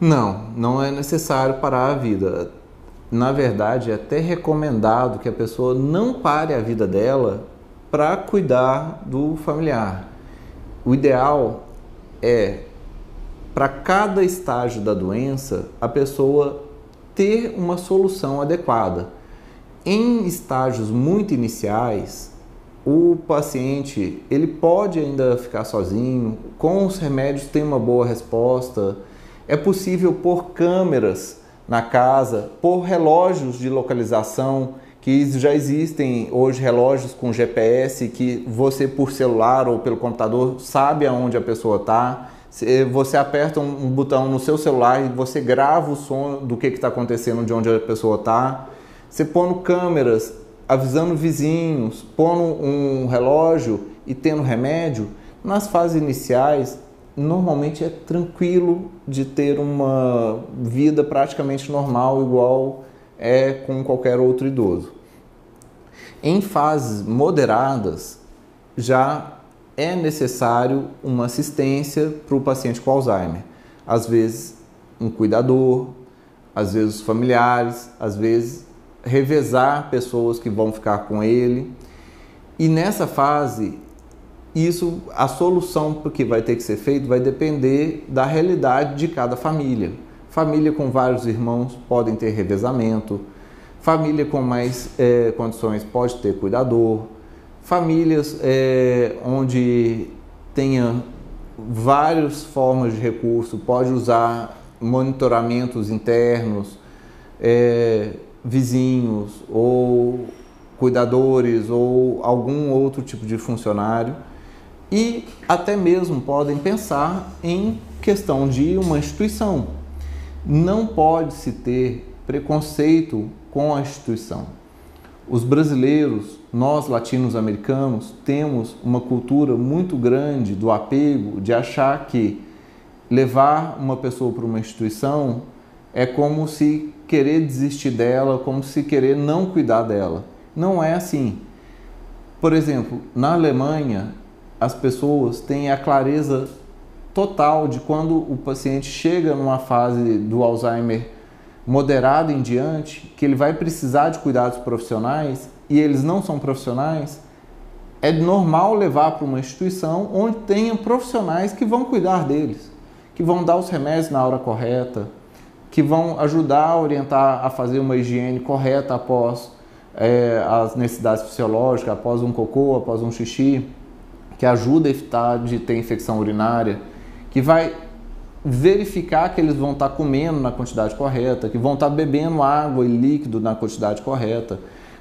Não, não é necessário parar a vida. Na verdade, é até recomendado que a pessoa não pare a vida dela para cuidar do familiar. O ideal é, para cada estágio da doença, a pessoa ter uma solução adequada. Em estágios muito iniciais, o paciente ele pode ainda ficar sozinho, com os remédios tem uma boa resposta. É possível pôr câmeras na casa, pôr relógios de localização que já existem hoje relógios com GPS que você por celular ou pelo computador sabe aonde a pessoa está. Você aperta um botão no seu celular e você grava o som do que está acontecendo, de onde a pessoa está. Você põe câmeras avisando vizinhos, pondo um relógio e tendo remédio. Nas fases iniciais, normalmente é tranquilo de ter uma vida praticamente normal, igual é com qualquer outro idoso. Em fases moderadas, já é necessário uma assistência para o paciente com Alzheimer. Às vezes, um cuidador, às vezes, familiares, às vezes, revezar pessoas que vão ficar com ele. E nessa fase, isso, a solução que vai ter que ser feito vai depender da realidade de cada família. Família com vários irmãos podem ter revezamento, família com mais é, condições pode ter cuidador, famílias é, onde tenha várias formas de recurso, pode usar monitoramentos internos, é, vizinhos ou cuidadores ou algum outro tipo de funcionário e até mesmo podem pensar em questão de uma instituição não pode se ter preconceito com a instituição. Os brasileiros, nós latinos-americanos, temos uma cultura muito grande do apego, de achar que levar uma pessoa para uma instituição é como se querer desistir dela, como se querer não cuidar dela. Não é assim. Por exemplo, na Alemanha, as pessoas têm a clareza total de quando o paciente chega numa fase do Alzheimer moderado em diante, que ele vai precisar de cuidados profissionais e eles não são profissionais, é normal levar para uma instituição onde tenha profissionais que vão cuidar deles, que vão dar os remédios na hora correta, que vão ajudar a orientar a fazer uma higiene correta após é, as necessidades fisiológicas, após um cocô, após um xixi, que ajuda a evitar de ter infecção urinária que vai verificar que eles vão estar comendo na quantidade correta, que vão estar bebendo água e líquido na quantidade correta.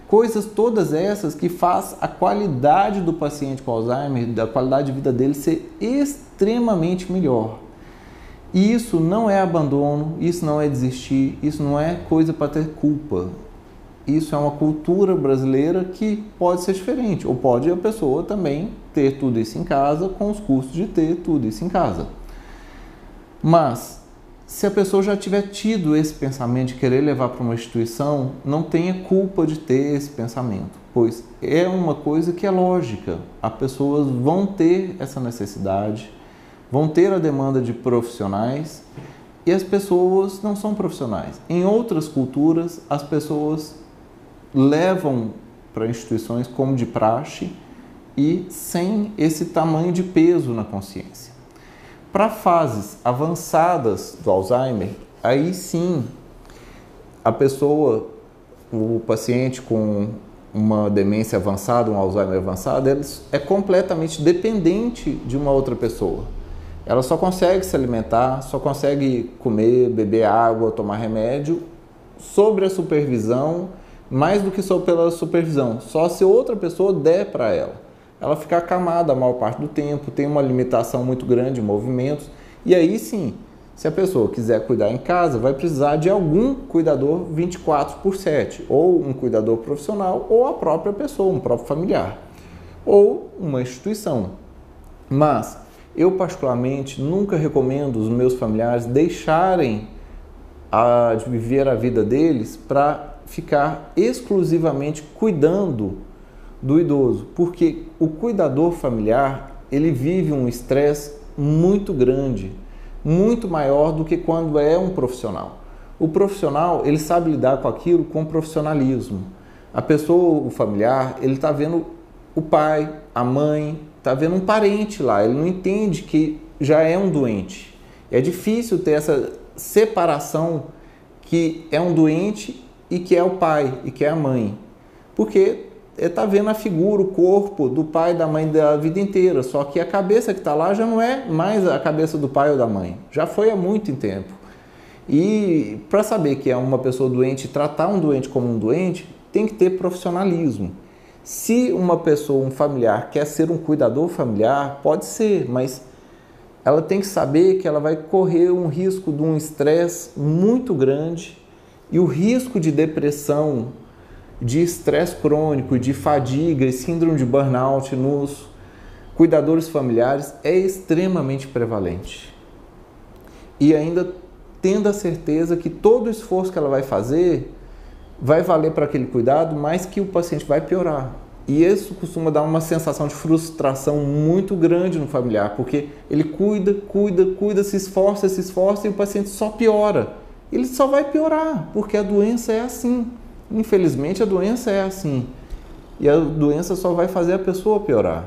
Coisas todas essas que faz a qualidade do paciente com Alzheimer, da qualidade de vida dele ser extremamente melhor. E isso não é abandono, isso não é desistir, isso não é coisa para ter culpa. Isso é uma cultura brasileira que pode ser diferente, ou pode a pessoa também ter tudo isso em casa com os custos de ter tudo isso em casa. Mas, se a pessoa já tiver tido esse pensamento de querer levar para uma instituição, não tenha culpa de ter esse pensamento, pois é uma coisa que é lógica. As pessoas vão ter essa necessidade, vão ter a demanda de profissionais e as pessoas não são profissionais. Em outras culturas, as pessoas levam para instituições como de praxe e sem esse tamanho de peso na consciência. Para fases avançadas do Alzheimer, aí sim a pessoa, o paciente com uma demência avançada, um Alzheimer avançado, é completamente dependente de uma outra pessoa. Ela só consegue se alimentar, só consegue comer, beber água, tomar remédio sobre a supervisão, mais do que só pela supervisão, só se outra pessoa der para ela ela fica acamada a maior parte do tempo, tem uma limitação muito grande de movimentos. E aí sim, se a pessoa quiser cuidar em casa, vai precisar de algum cuidador 24 por 7, ou um cuidador profissional, ou a própria pessoa, um próprio familiar, ou uma instituição. Mas eu, particularmente, nunca recomendo os meus familiares deixarem a, de viver a vida deles para ficar exclusivamente cuidando do idoso, porque o cuidador familiar ele vive um estresse muito grande muito maior do que quando é um profissional. O profissional, ele sabe lidar com aquilo com profissionalismo. A pessoa, o familiar, ele está vendo o pai, a mãe, está vendo um parente lá, ele não entende que já é um doente. É difícil ter essa separação que é um doente e que é o pai e que é a mãe. Porque está vendo a figura, o corpo do pai e da mãe da vida inteira, só que a cabeça que está lá já não é mais a cabeça do pai ou da mãe, já foi há muito tempo. E para saber que é uma pessoa doente, tratar um doente como um doente, tem que ter profissionalismo. Se uma pessoa, um familiar, quer ser um cuidador familiar, pode ser, mas ela tem que saber que ela vai correr um risco de um estresse muito grande e o risco de depressão, de estresse crônico, de fadiga e síndrome de burnout nos cuidadores familiares é extremamente prevalente. E ainda tendo a certeza que todo o esforço que ela vai fazer vai valer para aquele cuidado, mas que o paciente vai piorar. E isso costuma dar uma sensação de frustração muito grande no familiar, porque ele cuida, cuida, cuida, se esforça, se esforça e o paciente só piora. Ele só vai piorar, porque a doença é assim. Infelizmente, a doença é assim. E a doença só vai fazer a pessoa piorar.